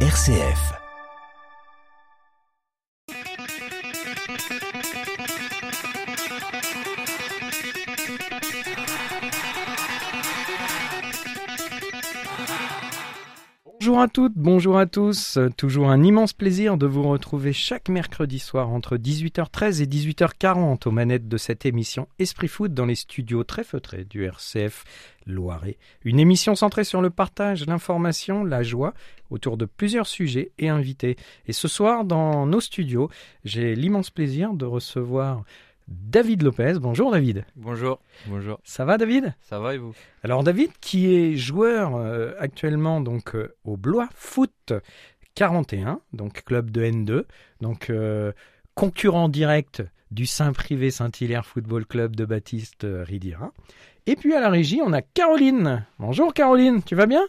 RCF. Bonjour à toutes, bonjour à tous. Toujours un immense plaisir de vous retrouver chaque mercredi soir entre 18h13 et 18h40 aux manettes de cette émission Esprit Foot dans les studios très feutrés du RCF Loiret. Une émission centrée sur le partage, l'information, la joie autour de plusieurs sujets et invités. Et ce soir, dans nos studios, j'ai l'immense plaisir de recevoir David Lopez. Bonjour David. Bonjour. Bonjour. Ça va David? Ça va et vous? Alors David qui est joueur euh, actuellement donc euh, au Blois Foot 41, donc club de N2, donc euh, concurrent direct du Saint-Privé Saint-Hilaire Football Club de Baptiste euh, Ridira. Et puis à la régie, on a Caroline. Bonjour Caroline, tu vas bien?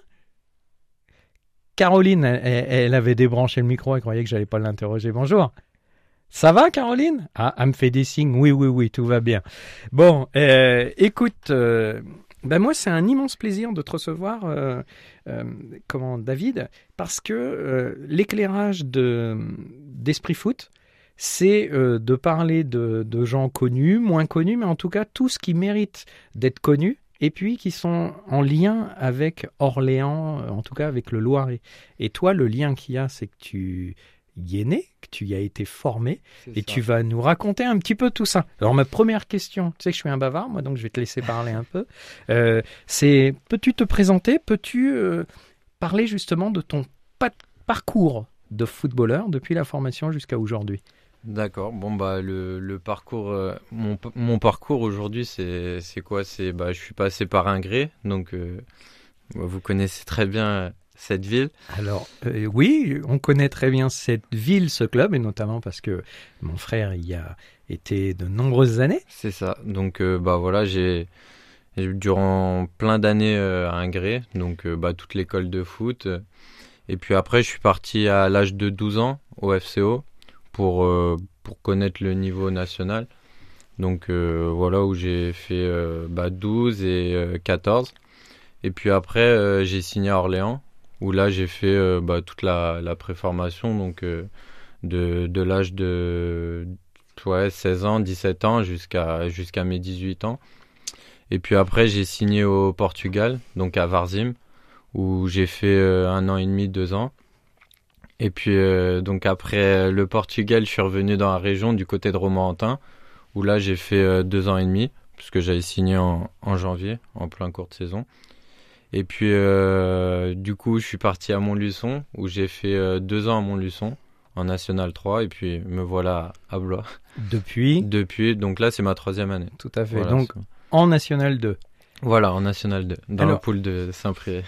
Caroline, elle, elle- elle avait débranché le micro, elle croyait que j'allais pas l'interroger. Bonjour. Ça va, Caroline? Ah, elle me fait des signes. Oui, oui, oui, tout va bien. Bon, euh, écoute, euh, ben moi, c'est un immense plaisir de te recevoir, euh, comment, David, parce que l'éclairage de d'Esprit Foot, c'est de parler de, de gens connus, moins connus, mais en tout cas tout ce qui mérite d'être connu, et puis qui sont en lien avec Orléans, en tout cas avec le Loiret. Et toi, le lien qu'il y a, c'est que tu y es né, que tu y as été formé, et tu vas nous raconter un petit peu tout ça. Alors ma première question, tu sais que je suis un bavard, moi, donc je vais te laisser parler un peu. Euh, c'est peux-tu te présenter, peux-tu euh, parler justement de ton pa- parcours de footballeur depuis la formation jusqu'à aujourd'hui? D'accord. Bon bah le, le parcours, euh, mon, mon parcours aujourd'hui c'est quoi? C'est bah je suis passé par Ingré, donc vous connaissez très bien cette ville. Alors euh, oui, on connaît très bien cette ville, ce club, et notamment parce que mon frère y a été de nombreuses années. C'est ça. Donc euh, bah voilà j'ai durant plein d'années euh, à Ingré, donc euh, bah toute l'école de foot. et puis après je suis parti à l'âge de 12 ans au FCO pour pour connaître le niveau national. Donc voilà où j'ai fait bah, 12 et euh, 14. Et puis après j'ai signé à Orléans où là j'ai fait euh, bah, toute la, préformation donc euh, de, l'âge de ouais, 16 ans, 17 ans jusqu'à jusqu'à mes 18 ans. Et puis après j'ai signé au Portugal donc à Varzim où j'ai fait euh, un an et demi, deux ans. Et puis donc après le Portugal, je suis revenu dans la région du côté de Romorantin, où là j'ai fait deux ans et demi, puisque j'avais signé en, en janvier, en plein cours de saison. Et puis euh, du coup, je suis parti à Montluçon, où j'ai fait euh, deux ans à Montluçon, en National 3, et puis me voilà à Blois. Depuis, Depuis, donc là c'est ma troisième année. tout à fait. Voilà, Donc en National 2. voilà, en National 2, dans Alors- la poule de Saint-Privé.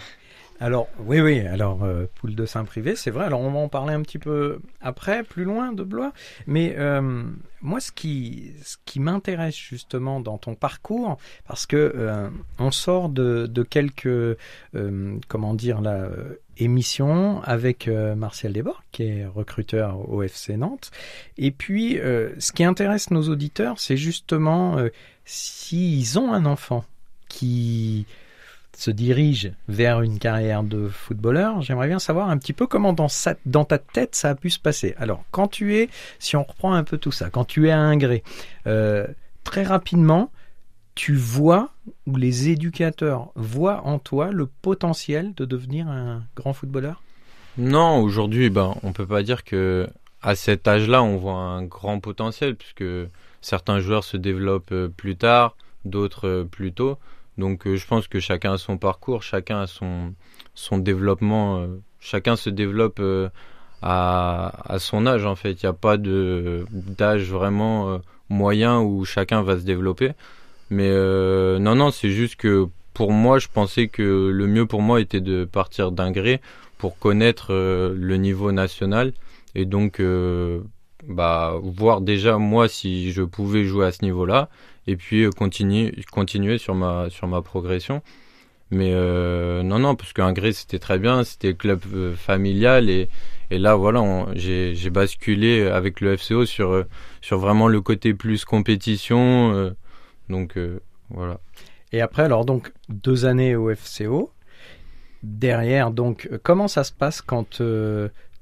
Alors, oui, oui, alors, euh, poule de Saint-Privé, c'est vrai. Alors, on va en parler un petit peu après, plus loin de Blois. Mais euh, moi, ce qui, ce qui m'intéresse justement dans ton parcours, parce que euh, on sort de, de quelques, euh, comment dire, là, émissions avec Martial Desbordes, qui est recruteur au FC Nantes. Et puis, ce qui intéresse nos auditeurs, c'est justement s'ils ont un enfant qui se dirige vers une carrière de footballeur, j'aimerais bien savoir un petit peu comment dans, ta tête ça a pu se passer. Alors, quand tu es, si on reprend un peu tout ça, quand tu es à Ingré, euh, très rapidement, tu vois, ou les éducateurs voient en toi le potentiel de devenir un grand footballeur? Non, aujourd'hui, ben, on peut pas dire que à cet âge-là, on voit un grand potentiel, puisque certains joueurs se développent euh, plus tard, d'autres euh, plus tôt. Donc, euh, je pense que chacun a son parcours, chacun a son développement, euh, chacun se développe euh, à son âge. En fait, il n'y a pas d'âge vraiment moyen où chacun va se développer. Mais non, non, c'est juste que pour moi, je pensais que le mieux pour moi était de partir d'un gré pour connaître le niveau national et donc bah, voir déjà moi si je pouvais jouer à ce niveau-là et puis euh, continuer continuer sur ma sur ma progression mais euh, non non parce qu'un gré c'était très bien c'était club euh, familial et et là voilà j'ai basculé avec le FCO sur sur vraiment le côté plus compétition donc voilà Et après, alors donc, deux années au FCO. derrière. Donc, comment ça se passe quand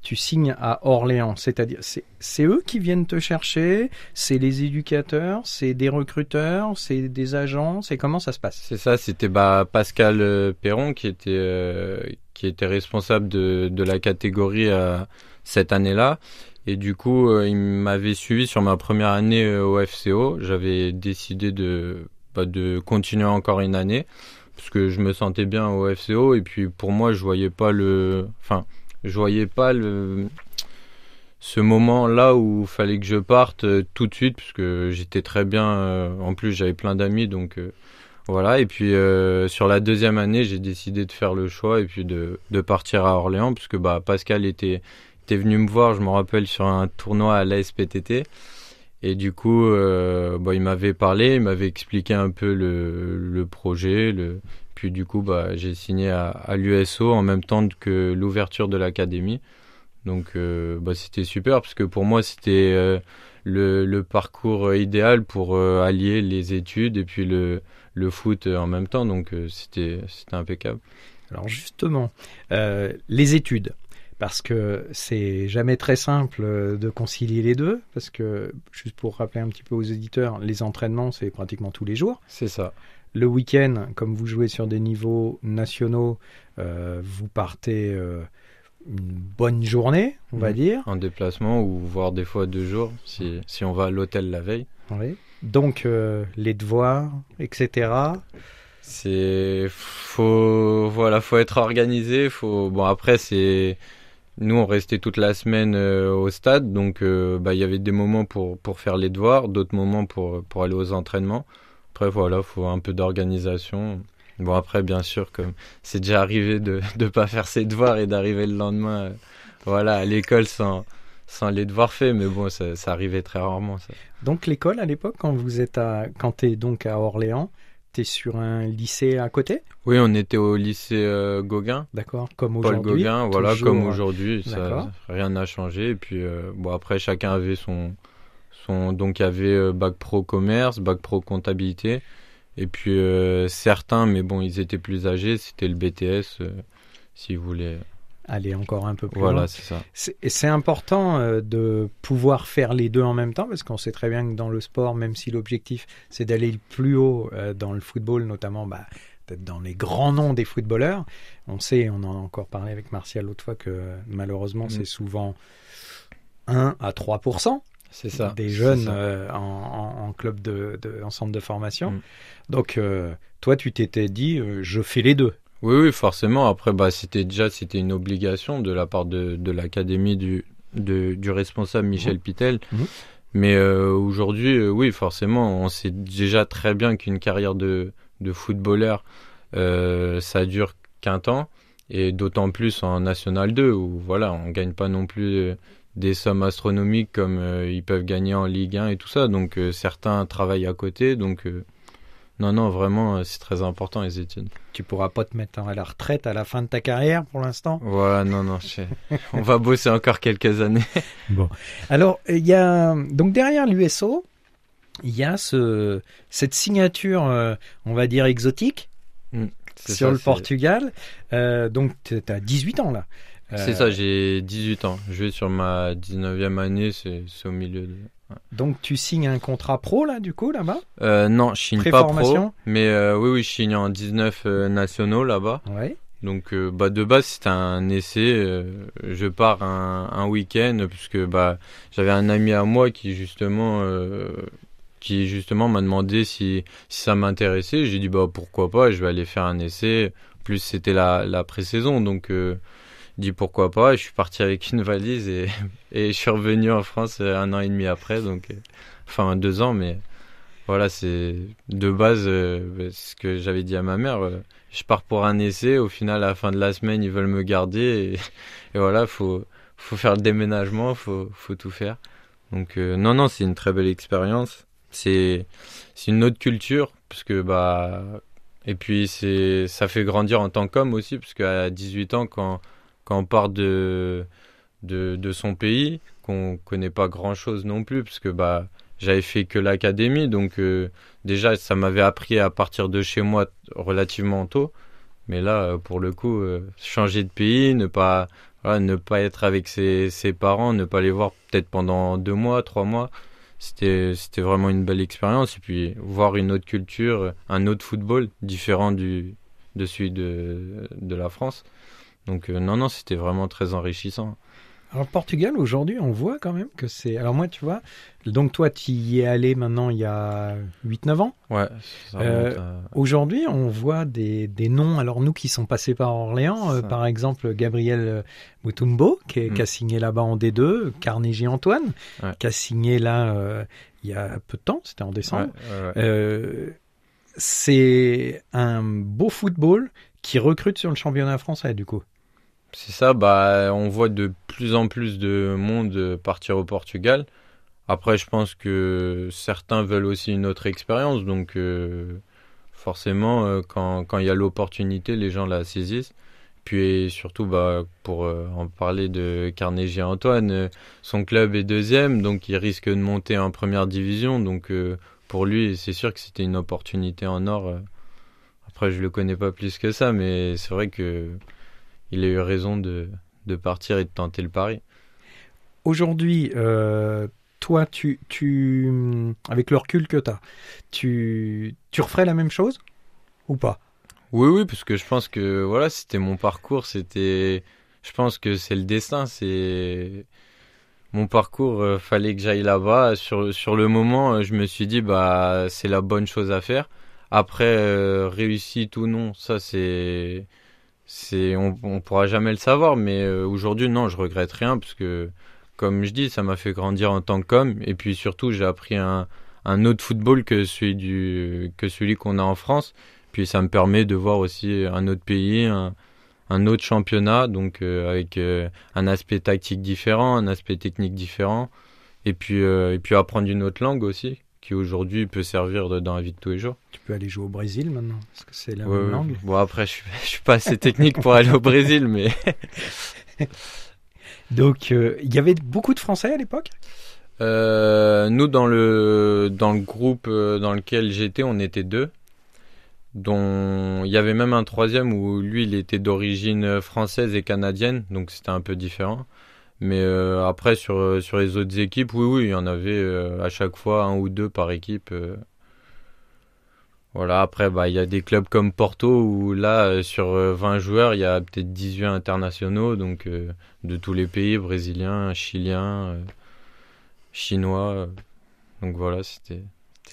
tu signes à Orléans C'est-à-dire, c'est, eux qui viennent te chercher C'est les éducateurs C'est des recruteurs C'est des agents C'est comment ça se passe? C'est ça, c'était bah, Pascal euh, Perron qui était, euh, qui était responsable de, de la catégorie euh, cette année-là. Et du coup, il m'avait suivi sur ma première année au FCO. J'avais décidé de, bah, de continuer encore une année parce que je me sentais bien au FCO. Et puis pour moi, je voyais pas le, je voyais pas le ce moment-là où il fallait que je parte euh, tout de suite puisque j'étais très bien. euh, en plus, j'avais plein d'amis, donc euh, voilà. Et puis sur la deuxième année, j'ai décidé de faire le choix et puis de, partir à Orléans puisque bah Pascal était était venu me voir, je me rappelle, sur un tournoi à l'ASPTT. Et du coup, bah, il m'avait parlé, il m'avait expliqué un peu le, le projet. Le... Puis du coup, bah, j'ai signé à, à l'USO en même temps que l'ouverture de l'académie. Donc euh, bah, c'était super parce que pour moi, c'était euh, le, le parcours idéal pour euh, allier les études et puis le, le foot en même temps. Donc c'était impeccable. Alors justement, les études, parce que c'est jamais très simple de concilier les deux, parce que juste pour rappeler un petit peu aux éditeurs, les entraînements c'est pratiquement tous les jours. C'est ça. Le week-end, comme vous jouez sur des niveaux nationaux, euh, vous partez euh, une bonne journée, on va Mhm. dire. En déplacement ou voire des fois deux jours si, si on va à l'hôtel la veille. Oui. Donc euh, les devoirs, etc. C'est faut voilà faut être organisé faut bon après c'est nous on restait toute la semaine euh, au stade donc euh, bah il y avait des moments pour pour faire les devoirs d'autres moments pour pour aller aux entraînements après voilà faut un peu d'organisation. Bon après bien sûr comme c'est déjà arrivé de de pas faire ses devoirs et d'arriver le lendemain euh, voilà à l'école sans sans les devoirs faits mais bon ça, ça arrivait très rarement ça. Donc l'école à l'époque, quand vous êtes à, quand t'es donc à Orléans, t'es sur un lycée à côté, oui on était au lycée euh, Gauguin. D'accord, comme Paul aujourd'hui. Gauguin, voilà, comme aujourd'hui, ça, rien n'a changé. Et puis, euh, bon, après, chacun avait son, donc il y avait euh, bac pro commerce, bac pro comptabilité, et puis euh, certains, mais bon, ils étaient plus âgés, c'était le BTS, euh, si vous voulez. Aller encore un peu plus Voilà, loin. c'est ça. C'est et c'est important euh, de pouvoir faire les deux en même temps parce qu'on sait très bien que dans le sport, même si l'objectif c'est d'aller le plus haut euh, dans le football, notamment bah, peut-être dans les grands noms des footballeurs, on sait, on en a encore parlé avec Martial l'autre fois que malheureusement Mm. c'est souvent 1 à 3 C'est ça. des jeunes ça. euh, en, en- en club de, de en centre de formation. Mm. Donc euh, toi tu t'étais dit euh, je fais les deux. Oui, oui, forcément. Après, bah, c'était déjà, c'était une obligation de la part de, de l'académie du, de, du responsable Michel Pitel. Mhm. Mais euh, aujourd'hui, euh, oui, forcément, on sait déjà très bien qu'une carrière de, de footballeur, euh, ça dure qu'un temps. Et d'autant plus en National 2, où voilà, on gagne pas non plus euh, des sommes astronomiques comme euh, ils peuvent gagner en Ligue 1 et tout ça. Donc euh, certains travaillent à côté. Donc euh, non, non, vraiment, c'est très important les études. Tu pourras pas te mettre à la retraite à la fin de ta carrière pour l'instant? Voilà, non, non, je on va bosser encore quelques années. Alors, il y a donc derrière l'USO, il y a ce, cette signature, on va dire exotique, C'est sur ça, le Portugal. Donc, tu as 18 ans là. C'est Euh, ça, j'ai 18 ans. Je vais sur ma 19e année, c'est au milieu de... Donc, tu signes un contrat pro là, du coup, là-bas? Euh, non, je signe pas pro, mais euh, oui, oui, je signe en 19 euh, nationaux là-bas. Ouais. Donc, euh, bah, de base, c'était un essai. euh, je pars un, un week-end, puisque bah, j'avais un ami à moi qui, justement, euh, qui justement m'a demandé si, si ça m'intéressait. J'ai dit, bah, pourquoi pas, je vais aller faire un essai. En Plus, c'était la, la pré-saison, donc, euh, dit pourquoi pas. Et je suis parti avec une valise et, et je suis revenu en France euh, un an et demi après, donc, euh, enfin, deux ans, mais voilà, c'est de base euh, ce que j'avais dit à ma mère. je pars pour un essai. Au final, à la fin de la semaine, ils veulent me garder. Et, voilà, faut, faut faire le déménagement, faut, faut tout faire. Donc, non, non, c'est une très belle expérience. C'est, c'est une autre culture, parce que, bah, et puis c'est, ça fait grandir en tant qu'homme aussi, parce qu'à 18 ans, quand, quand on part de, de, son pays, qu'on connaît pas grand chose non plus, parce que, bah, j'avais fait que l'académie, donc, euh, déjà, ça m'avait appris à partir de chez moi relativement tôt. Mais là, pour le coup, changer de pays, ne pas, ne pas être avec ses, ses parents, ne pas les voir peut-être pendant deux mois, trois mois, c'était c'était vraiment une belle expérience. Et puis voir une autre culture, un autre football différent du de celui de, de la France. Donc non, non, c'était vraiment très enrichissant. Alors Portugal aujourd'hui, on voit quand même que c'est. Alors moi, tu vois, donc toi, tu y es allé maintenant il y a 8-9 ans. Ouais. Euh, aujourd'hui, on voit des, des, noms. Alors nous qui sont passés par Orléans, euh, par exemple Gabriel Mutumbo, qui, mm. qui, a signé là-bas en D2, Carnegie Antoine, qui a signé là euh, il y a peu de temps, c'était en décembre. c'est un beau football qui recrute sur le championnat français du coup. C'est ça, bah, on voit de plus en plus de monde partir au Portugal. Après, je pense que certains veulent aussi une autre expérience, donc euh, forcément, euh, quand, il y a l'opportunité, les gens la saisissent. Puis surtout, bah, pour euh, en parler de Carnegie Antoine, son club est deuxième, donc il risque de monter en première division. Donc pour lui, c'est sûr que c'était une opportunité en or. Après, je le connais pas plus que ça, mais c'est vrai que il a eu raison de, de partir et de tenter le pari. Aujourd'hui, euh, toi, tu, tu, avec le recul que tu as, tu, tu referais la même chose ou pas? Oui, oui, parce que je pense que voilà, c'était mon parcours, c'était, je pense que c'est le destin, c'est mon parcours, euh, fallait que j'aille là-bas. Sur, sur le moment, euh, je me suis dit, bah, c'est la bonne chose à faire. Après, réussite ou non, ça c'est c'est on, on pourra jamais le savoir mais euh, aujourd'hui non je regrette rien parce que comme je dis ça m'a fait grandir en tant qu'homme. Et puis surtout j'ai appris un, un autre football que celui du que celui qu'on a en France. Puis ça me permet de voir aussi un autre pays un, un autre championnat. Donc euh, avec euh, un aspect tactique différent un aspect technique différent. Et puis et puis apprendre une autre langue aussi qui aujourd'hui peut servir dans la vie de tous les jours. Tu peux aller jouer au Brésil maintenant Parce que c'est la même langue. Bon, après, je ne suis pas assez technique pour aller au Brésil, mais. Donc, euh, il y avait beaucoup de Français à l'époque? Euh, Nous, dans le, dans le groupe euh, dans lequel j'étais, on était deux. Dont il y avait même un troisième où lui, il était d'origine française et canadienne, donc c'était un peu différent. Mais euh, après, sur, euh, sur les autres équipes, oui, oui, il y en avait euh, à chaque fois un ou deux par équipe. Voilà, après, bah, il y a des clubs comme Porto où là, sur 20 joueurs, il y a peut-être 18 internationaux, donc de tous les pays, brésiliens, chiliens, chinois. Donc voilà, c'était.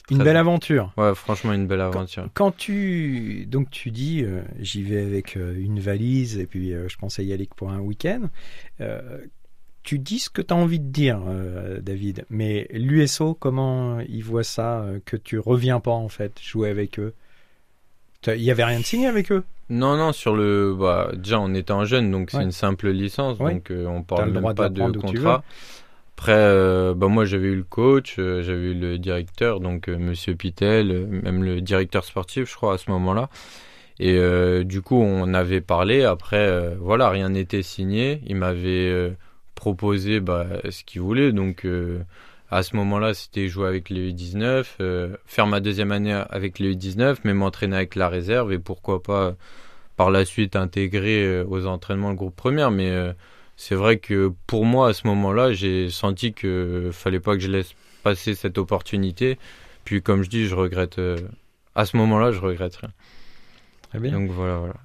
Une belle aventure. Ouais, franchement, une belle aventure. Quand, tu donc tu dis j'y vais avec une valise et puis je pensais y aller pour un week-end tu dis ce que tu as envie de dire, euh, David. Mais l'USO, comment ils voient ça euh, Que tu reviens pas, en fait, jouer avec eux? Il n'y avait rien de signé avec eux? Non, non, sur le. Bah, déjà, on était en jeune, donc c'est une simple licence, donc euh, on parle même pas de contrat. Après, bah, moi, j'avais eu le coach, j'avais eu le directeur, donc Monsieur Pitel, même le directeur sportif, je crois, à ce moment-là. Et du coup, on avait parlé. Après, voilà, rien n'était signé. Il m'avait proposer bah, ce qu'il voulait. Donc euh, à ce moment-là, c'était jouer avec les U19, euh, faire ma deuxième année avec les U19, mais m'entraîner avec la réserve et pourquoi pas par la suite intégrer euh, aux entraînements le groupe première. Mais c'est vrai que pour moi, à ce moment-là, j'ai senti que fallait pas que je laisse passer cette opportunité. Puis comme je dis, je regrette. à ce moment-là, je regrette rien. Très bien. Donc voilà, voilà.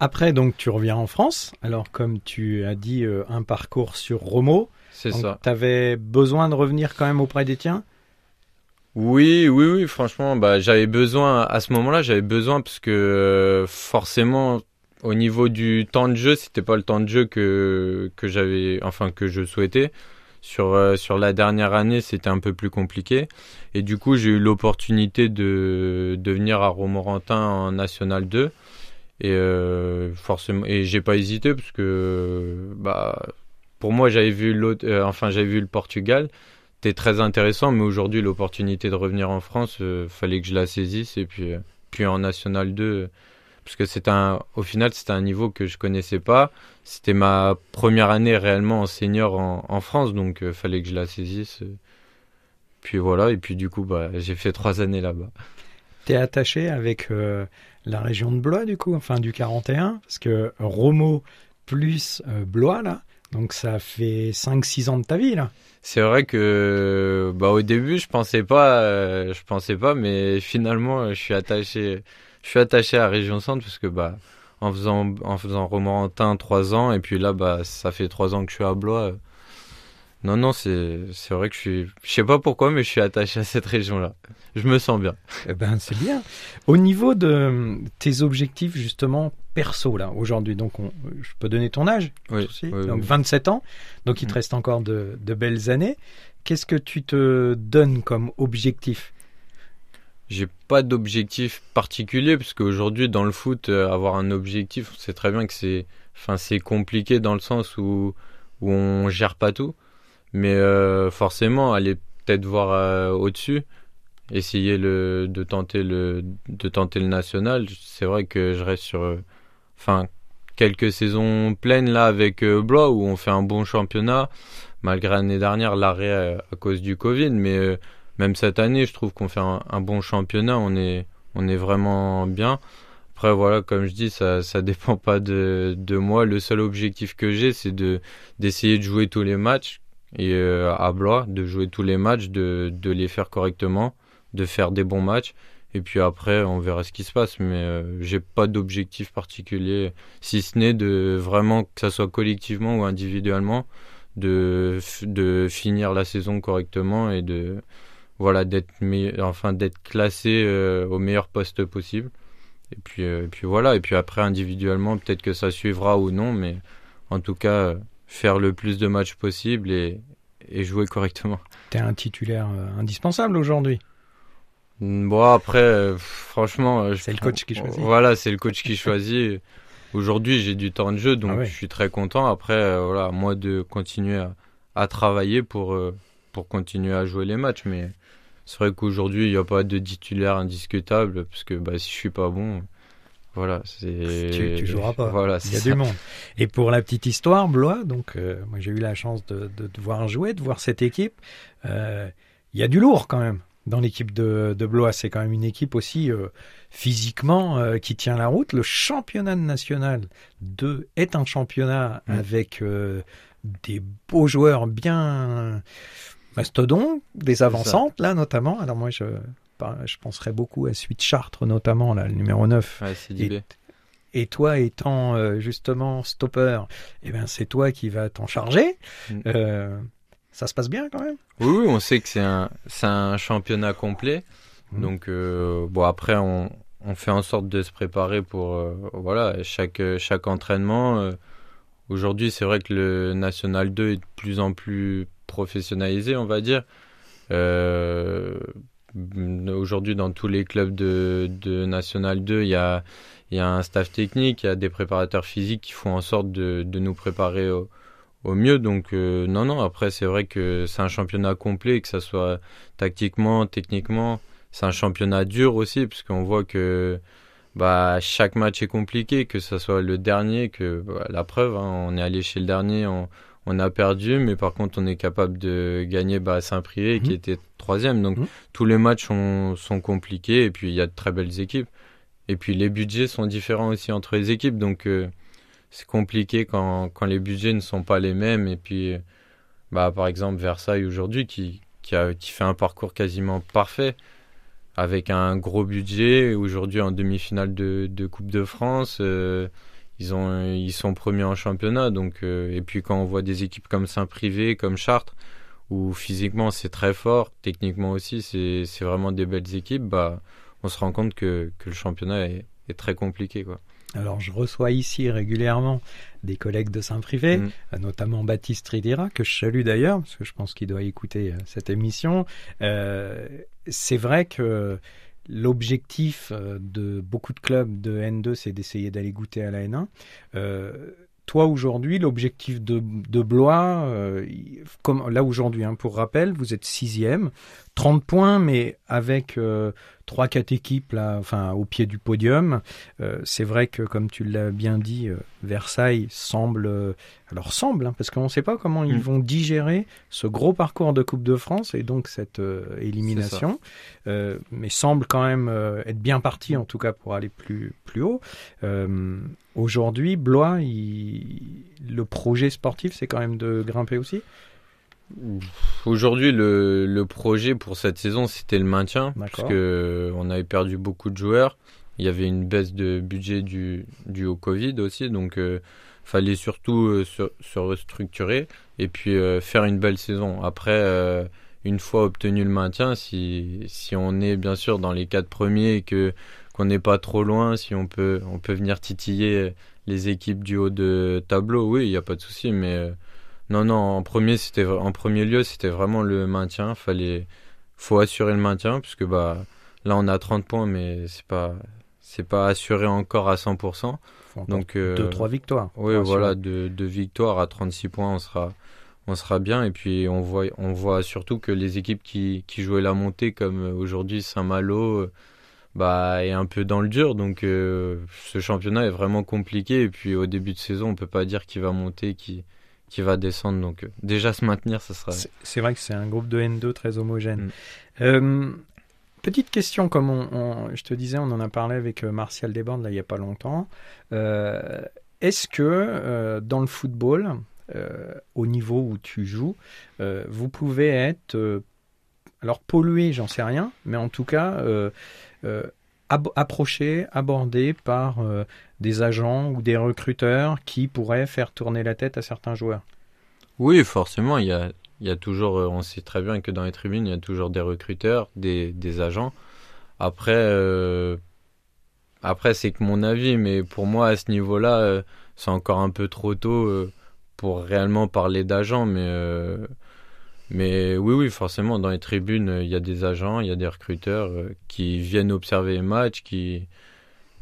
Après, donc, tu reviens en France. Alors, comme tu as dit, euh, un parcours sur Romo. C'est ça. Tu avais besoin de revenir quand même auprès des tiens Oui, oui, oui, franchement, bah, j'avais besoin, à ce moment-là, j'avais besoin parce que euh, forcément, au niveau du temps de jeu, c'était pas le temps de jeu que, que j'avais, enfin, que je souhaitais. Sur, euh, sur la dernière année, c'était un peu plus compliqué. Et du coup, j'ai eu l'opportunité de, de venir à Romorantin en National 2. Et euh, forcément, et j'ai pas hésité parce que bah pour moi j'avais vu euh, enfin vu le Portugal, c'était très intéressant, mais aujourd'hui l'opportunité de revenir en France, euh, fallait que je la saisisse et puis puis en National 2 parce que un au final c'était un niveau que je connaissais pas. C'était ma première année réellement en senior en, en France donc fallait que je la saisisse puis voilà et puis du coup bah j'ai fait trois années là-bas t'es attaché avec la région de Blois, du coup, enfin du 41, parce que Romo plus euh, Blois, là, donc ça fait 5-6 ans de ta vie, là. C'est vrai que bah au début je pensais pas euh, je pensais pas mais finalement je suis attaché je suis attaché à Région Centre parce que bah en faisant en faisant Romorantin trois ans et puis là bah ça fait trois ans que je suis à Blois non, non, c'est c'est vrai que je suis. Je sais pas pourquoi, mais je suis attaché à cette région-là. Je me sens bien. Eh ben, c'est bien. Au niveau de tes objectifs, justement, perso, là, aujourd'hui, donc on, je peux donner ton âge Oui. aussi, oui, donc oui. 27 ans, donc il te Mm. reste encore de, de belles années. Qu'est-ce que tu te donnes comme objectif? J'ai pas d'objectif particulier parce qu'aujourd'hui dans le foot, euh, avoir un objectif, on sait très bien que c'est, enfin c'est compliqué dans le sens où où on gère pas tout, mais euh, forcément aller peut-être voir euh, au-dessus, essayer de tenter le de tenter le national. C'est vrai que je reste sur, euh, enfin quelques saisons pleines là avec Blois où on fait un bon championnat malgré l'année dernière l'arrêt à cause du Covid, mais même cette année, je trouve qu'on fait un, bon championnat. On est, on est vraiment bien. Après, voilà, comme je dis, ça, ça dépend pas de, de moi. Le seul objectif que j'ai, c'est de, d'essayer de jouer tous les matchs et euh, à Blois, de jouer tous les matchs, de, de les faire correctement, de faire des bons matchs. Et puis après, on verra ce qui se passe. Mais euh, j'ai pas d'objectif particulier, si ce n'est de vraiment que ça soit collectivement ou individuellement, de, de finir la saison correctement et de voilà d'être enfin d'être classé euh, au meilleur poste possible et puis euh, et puis voilà et puis après individuellement peut-être que ça suivra ou non mais en tout cas faire le plus de matchs possible et et jouer correctement T'es un titulaire euh, indispensable aujourd'hui. bon après euh, franchement euh, C'est le coach qui choisit. voilà c'est le coach qui choisit aujourd'hui j'ai du temps de jeu donc Ah ouais. je suis très content après voilà moi de continuer à, à travailler pour pour continuer à jouer les matchs mais c'est vrai qu'aujourd'hui il n'y a pas de titulaire indiscutable parce que bah si je suis pas bon voilà c'est Tu, tu joueras pas. voilà Il y a du monde. Et pour la petite histoire, Blois, donc euh, moi j'ai eu la chance de, voir jouer, de voir cette équipe. Euh, Il y a du lourd quand même dans l'équipe de, de Blois. C'est quand même une équipe aussi euh, physiquement euh, qui tient la route. Le championnat national 2 est un championnat Mm. avec euh, des beaux joueurs bien mastodons, des avancantes là notamment. Alors moi je, je penserais beaucoup à Suite Chartres notamment, là, le numéro 9. Ouais, c'est dit. Et toi étant euh, justement stopper, eh ben c'est toi qui vas t'en charger. Mm. Euh, ça se passe bien quand même. Oui, oui, on sait que c'est un, c'est un championnat complet. Mhm. Donc, euh, bon, après, on, on fait en sorte de se préparer pour, voilà, chaque, chaque entraînement. Aujourd'hui, c'est vrai que le National 2 est de plus en plus professionnalisé, on va dire. Euh, Aujourd'hui, dans tous les clubs de, National 2, il y a, un staff technique, il y a des préparateurs physiques qui font en sorte de, nous préparer au, mieux. Donc, euh, non, non, après, c'est vrai que c'est un championnat complet, que ça soit tactiquement, techniquement. C'est un championnat dur aussi, parce qu'on voit que bah, chaque match est compliqué, que ce soit le dernier, que bah, la preuve, hein, on est allé chez le dernier, on, on a perdu, mais par contre, on est capable de gagner bah, Saint-Privé, qui Mhm. était troisième. Donc, Mhm. tous les matchs sont, sont compliqués, et puis il y a de très belles équipes. Et puis, les budgets sont différents aussi entre les équipes, donc euh, c'est compliqué quand, quand les budgets ne sont pas les mêmes. Et puis, bah, par exemple, Versailles aujourd'hui, qui, qui, a, qui fait un parcours quasiment parfait, avec un gros budget, aujourd'hui en demi-finale de, de Coupe de France. euh, ils, ont, ils sont premiers en championnat. Donc, euh, et puis quand on voit des équipes comme Saint-Privé, comme Chartres, où physiquement c'est très fort, techniquement aussi c'est c'est vraiment des belles équipes, bah, on se rend compte que, que le championnat est, est très compliqué. Quoi. Alors je reçois ici régulièrement des collègues de Saint-Privé, Mhm. euh, notamment Baptiste Ridira, que je salue d'ailleurs, parce que je pense qu'il doit écouter euh, cette émission. Euh, c'est vrai que l'objectif euh, de beaucoup de clubs de N2, c'est d'essayer d'aller goûter à la N1. Euh, toi aujourd'hui, l'objectif de, Blois, euh, comme là aujourd'hui, hein, pour rappel, vous êtes sixième, 30 points, mais avec euh, trois, quatre équipes là, enfin au pied du podium. Euh, c'est vrai que, comme tu l'as bien dit, euh, Versailles semble, alors semble, hein, parce qu'on ne sait pas comment ils Mm. vont digérer ce gros parcours de Coupe de France et donc cette élimination, mais semble quand même être bien parti en tout cas pour aller plus plus haut. Aujourd'hui, Blois, il- le projet sportif, c'est quand même de grimper aussi? Aujourd'hui, le, le projet pour cette saison, c'était le maintien, parce que on avait perdu beaucoup de joueurs. Il y avait une baisse de budget du, due au Covid aussi, donc euh, fallait surtout euh, se, se restructurer et puis euh, faire une belle saison. Après, euh, une fois obtenu le maintien, si, si on est bien sûr dans les quatre premiers et que qu'on n'est pas trop loin, si on peut on peut venir titiller les équipes du haut de tableau, oui, il n'y a pas de souci, mais euh, non, non, en premier, c'était, en premier lieu, c'était vraiment le maintien. Fallait, faut assurer le maintien, puisque bah, là, on a 30 points, mais c'est pas, c'est pas assuré encore à 100%. Faut encore Donc, euh, deux, trois victoires. oui, voilà, assurer. de, de victoires à 36 points, on sera, on sera bien. Et puis, on voit, on voit surtout que les équipes qui, qui jouaient la montée, comme euh, aujourd'hui Saint-Malo, euh, bah, est un peu dans le dur. Donc, euh, ce championnat est vraiment compliqué. Et puis, au début de saison, on peut pas dire qui va monter, qui, qui va descendre. Donc, euh, déjà se maintenir, ça sera. C'est- vrai que c'est un groupe de N2 très homogène. Mm. Euh, petite question, comme on, on- je te disais, on en a parlé avec euh, Martial Desbordes là, il n'y a pas longtemps. Euh, Est-ce que euh, dans le football, au niveau où tu joues, vous pouvez être, alors pollué, j'en sais rien, mais en tout cas ab- approché, abordé par euh, des agents ou des recruteurs qui pourraient faire tourner la tête à certains joueurs Oui, forcément, il y a, y a toujours, euh, on sait très bien que dans les tribunes, il y a toujours des recruteurs, des, agents. Après, euh, après c'est que mon avis, mais pour moi, à ce niveau-là, c'est encore un peu trop tôt pour réellement parler d'agents. Mais, mais oui, oui, forcément, dans les tribunes, euh, il y a des agents, il y a des recruteurs euh, qui viennent observer les matchs, qui,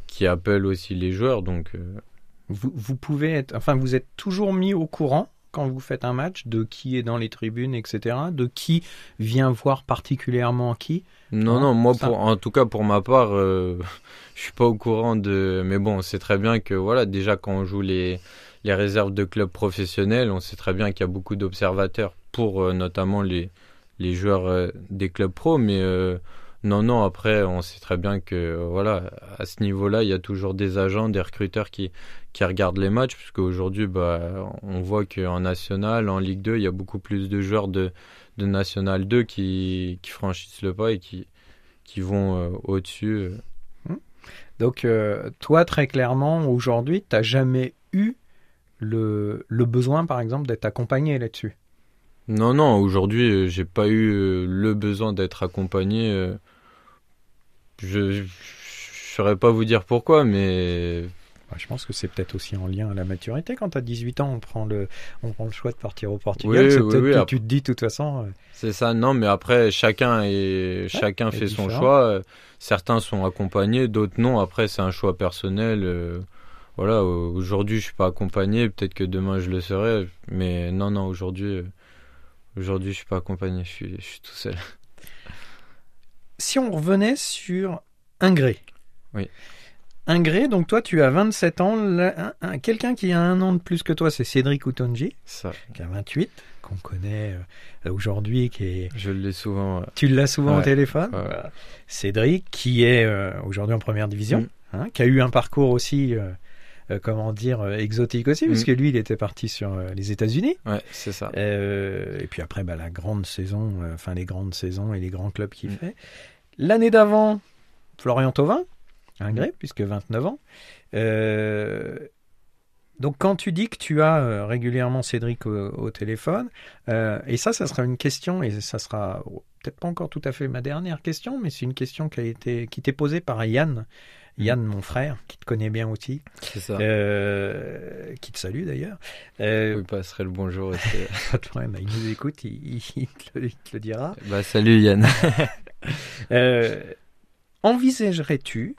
qui appellent aussi les joueurs. Donc, euh, Vous, vous pouvez être, enfin, vous êtes toujours mis au courant quand vous faites un match de qui est dans les tribunes, etc., de qui vient voir particulièrement qui? Non, Hein, non, moi, pour, en tout cas, pour ma part, euh, je suis pas au courant de. Mais bon, c'est très bien que, voilà, déjà, quand on joue les, les réserves de clubs professionnels, on sait très bien qu'il y a beaucoup d'observateurs pour euh, notamment les, les joueurs euh, des clubs pro. Mais euh, non, non, après, on sait très bien que, voilà, à ce niveau-là, il y a toujours des agents, des recruteurs qui, qui regardent les matchs, puisque aujourd'hui, bah, on voit qu'en National, en Ligue 2, il y a beaucoup plus de joueurs de, de National 2 qui, franchissent le pas et qui, qui vont au-dessus. euh. Donc, toi, très clairement, aujourd'hui, tu n'as jamais eu le, le besoin, par exemple, d'être accompagné là-dessus? Non, non, aujourd'hui, euh, j'ai pas eu euh, le besoin d'être accompagné. euh. Je je saurais pas vous dire pourquoi, mais Bah, Je pense que c'est peut-être aussi en lien à la maturité. Quand tu as 18 ans, on prend le, on prend le choix de partir au Portugal. Oui, c'est oui, peut-être oui, que après- tu te dis, de toute façon, c'est ça. Non, mais après, chacun est, chacun est fait son choix. Certains sont accompagnés, d'autres non. Après, c'est un choix personnel. euh. Voilà, au- aujourd'hui, je suis pas accompagné. Peut-être que demain, je le serai. Mais non, non, aujourd'hui, aujourd'hui, je suis pas accompagné. Je suis, je suis tout seul. si on revenait sur Ingré. Oui. Ingré, donc toi, tu as 27 ans. Quelqu'un qui a un an de plus que toi, c'est Cédric Outonji, Ça, qui a 28, qu'on connaît euh, aujourd'hui, qui est... je l'ai souvent. ouais. Tu l'as souvent au téléphone. Ouais. Cédric, qui est euh, aujourd'hui en première division, Mm. hein, qui a eu un parcours aussi, euh, euh, comment dire, euh, exotique aussi, Mm. puisque lui, il était parti sur euh, les États-Unis. Ouais, c'est ça. Et puis après, bah, la grande saison, enfin les grandes saisons et les grands clubs qu'il Mm. fait. L'année d'avant, Florian Thauvin, un gré, puisque 29 ans. Euh, donc quand tu dis que tu as régulièrement Cédric au, au téléphone, euh, et ça, ça sera une question, et ça sera peut-être pas encore tout à fait ma dernière question, mais c'est une question qui a été qui t'est posée par Yann. Yann, mon frère, qui te connaît bien aussi, C'est ça. euh, qui te salue d'ailleurs. Euh, Vous passerez le bonjour. pas de problème, il nous écoute, il, te, le- il te le dira. bah, salut Yann. Euh, Envisagerais-tu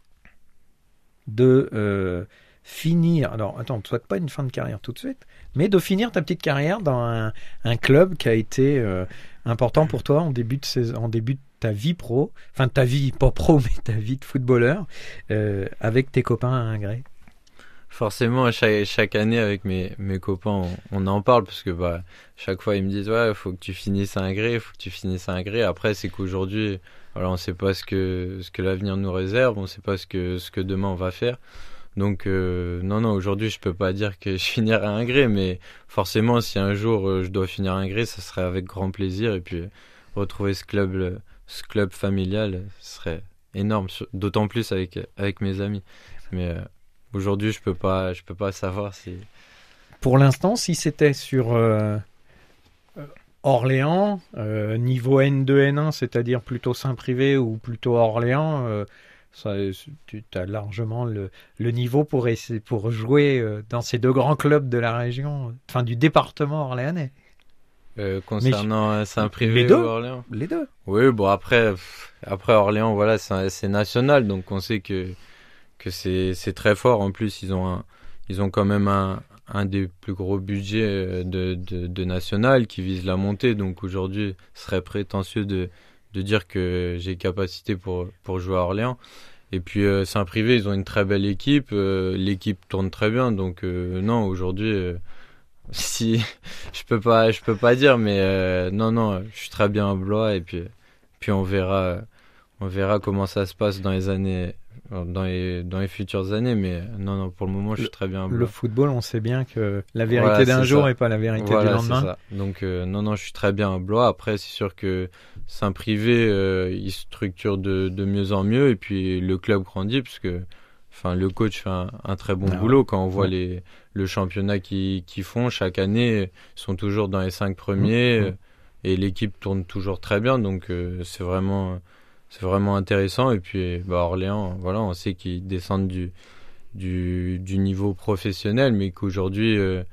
de euh, finir, alors attends, ne souhaite pas une fin de carrière tout de suite, mais de finir ta petite carrière dans un, un club qui a été important pour toi en début, de saison, en début de ta vie pro, enfin ta vie, pas pro, mais ta vie de footballeur, euh, avec tes copains à Ingré forcément, chaque, chaque année, avec mes, mes copains, on, en parle parce que bah, chaque fois, ils me disent Ouais, faut que tu finisses un gré, il faut que tu finisses un gré. Après, c'est qu'aujourd'hui, voilà, on ne sait pas ce que, ce que l'avenir nous réserve, on ne sait pas ce que, ce que demain on va faire. Donc, euh, non, non, aujourd'hui, je peux pas dire que je finirai un gré, mais forcément, si un jour euh, je dois finir un gré, ça serait avec grand plaisir. Et puis, retrouver ce club, ce club familial, serait énorme, d'autant plus avec, avec mes amis. Mais euh, aujourd'hui, je peux pas, peux pas savoir si. Pour l'instant, si c'était sur Orléans, niveau N2, N1, c'est-à-dire plutôt Saint-Privé ou plutôt Orléans, tu as largement le, le niveau pour, pour jouer euh, dans ces deux grands clubs de la région, enfin du département orléanais. Euh, concernant euh, Saint-Privé ou Orléans Les deux. Oui, bon après, après Orléans, voilà, c'est national, donc on sait que, que c'est très fort. En plus, ils ont, un, ils ont quand même un, un des plus gros budgets de, de, de national qui vise la montée. Donc aujourd'hui, ce serait prétentieux de, de dire que j'ai capacité pour, pour jouer à Orléans. Et puis euh, Saint-Privé, ils ont une très belle équipe. Euh, l'équipe tourne très bien. Donc euh, non, aujourd'hui, si je peux pas, je peux pas dire, mais non, non, je suis très bien à Blois. Et puis, puis on verra, on verra comment ça se passe dans les années, dans les, dans les futures années, mais non, non, pour le moment, je suis très bien. Le football, on sait bien que la vérité d'un jour n'est pas la vérité du lendemain. Ça. Donc, euh, non, non, je suis très bien à Blois. Après, c'est sûr que Saint-Privé, euh, il structure de, de mieux en mieux, et puis le club grandit, parce que enfin, le coach fait un, très bon ah boulot. Quand on voit les, le championnat qu'ils font chaque année, ils sont toujours dans les cinq premiers, mmh, mmh. et l'équipe tourne toujours très bien, donc euh, c'est vraiment c'est vraiment intéressant. Et puis, bah, Orléans, voilà, on sait qu'ils descendent du, du, du, niveau professionnel, mais qu'aujourd'hui, euh,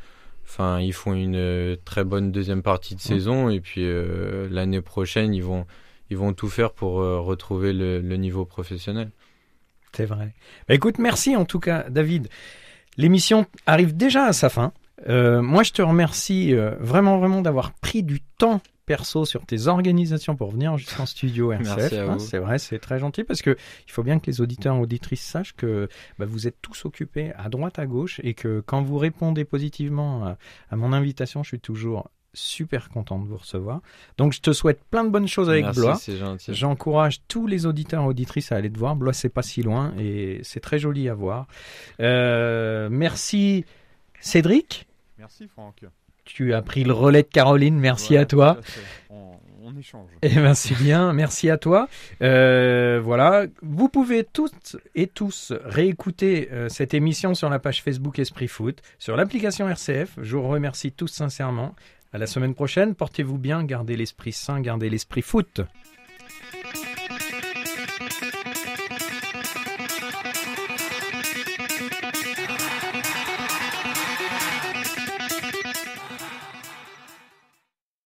enfin, ils font une euh, très bonne deuxième partie de saison. Et puis, euh, l'année prochaine, ils vont, ils vont tout faire pour retrouver le, le, niveau professionnel. C'est vrai. Bah, écoute, merci en tout cas, David. L'émission arrive déjà à sa fin. moi, je te remercie vraiment, vraiment d'avoir pris du temps perso sur tes organisations pour venir jusqu'en studio RCF. Hein, c'est vrai, c'est très gentil parce que il faut bien que les auditeurs et auditrices sachent que bah, vous êtes tous occupés à droite à gauche et que quand vous répondez positivement à, mon invitation, je suis toujours super content de vous recevoir. Donc je te souhaite plein de bonnes choses avec Merci, Blois. gentil. J'encourage tous les auditeurs et auditrices à aller te voir. Blois, c'est pas si loin et c'est très joli à voir. Euh, merci Cédric. Merci Franck tu as pris le relais de Caroline. Merci à toi. On, échange. Eh bien, c'est bien. Merci à toi. Euh, voilà. Vous pouvez toutes et tous réécouter euh, cette émission sur la page Facebook Esprit Foot, sur l'application RCF. Je vous remercie tous sincèrement. À la semaine prochaine. Portez-vous bien. Gardez l'esprit sain. Gardez l'esprit foot.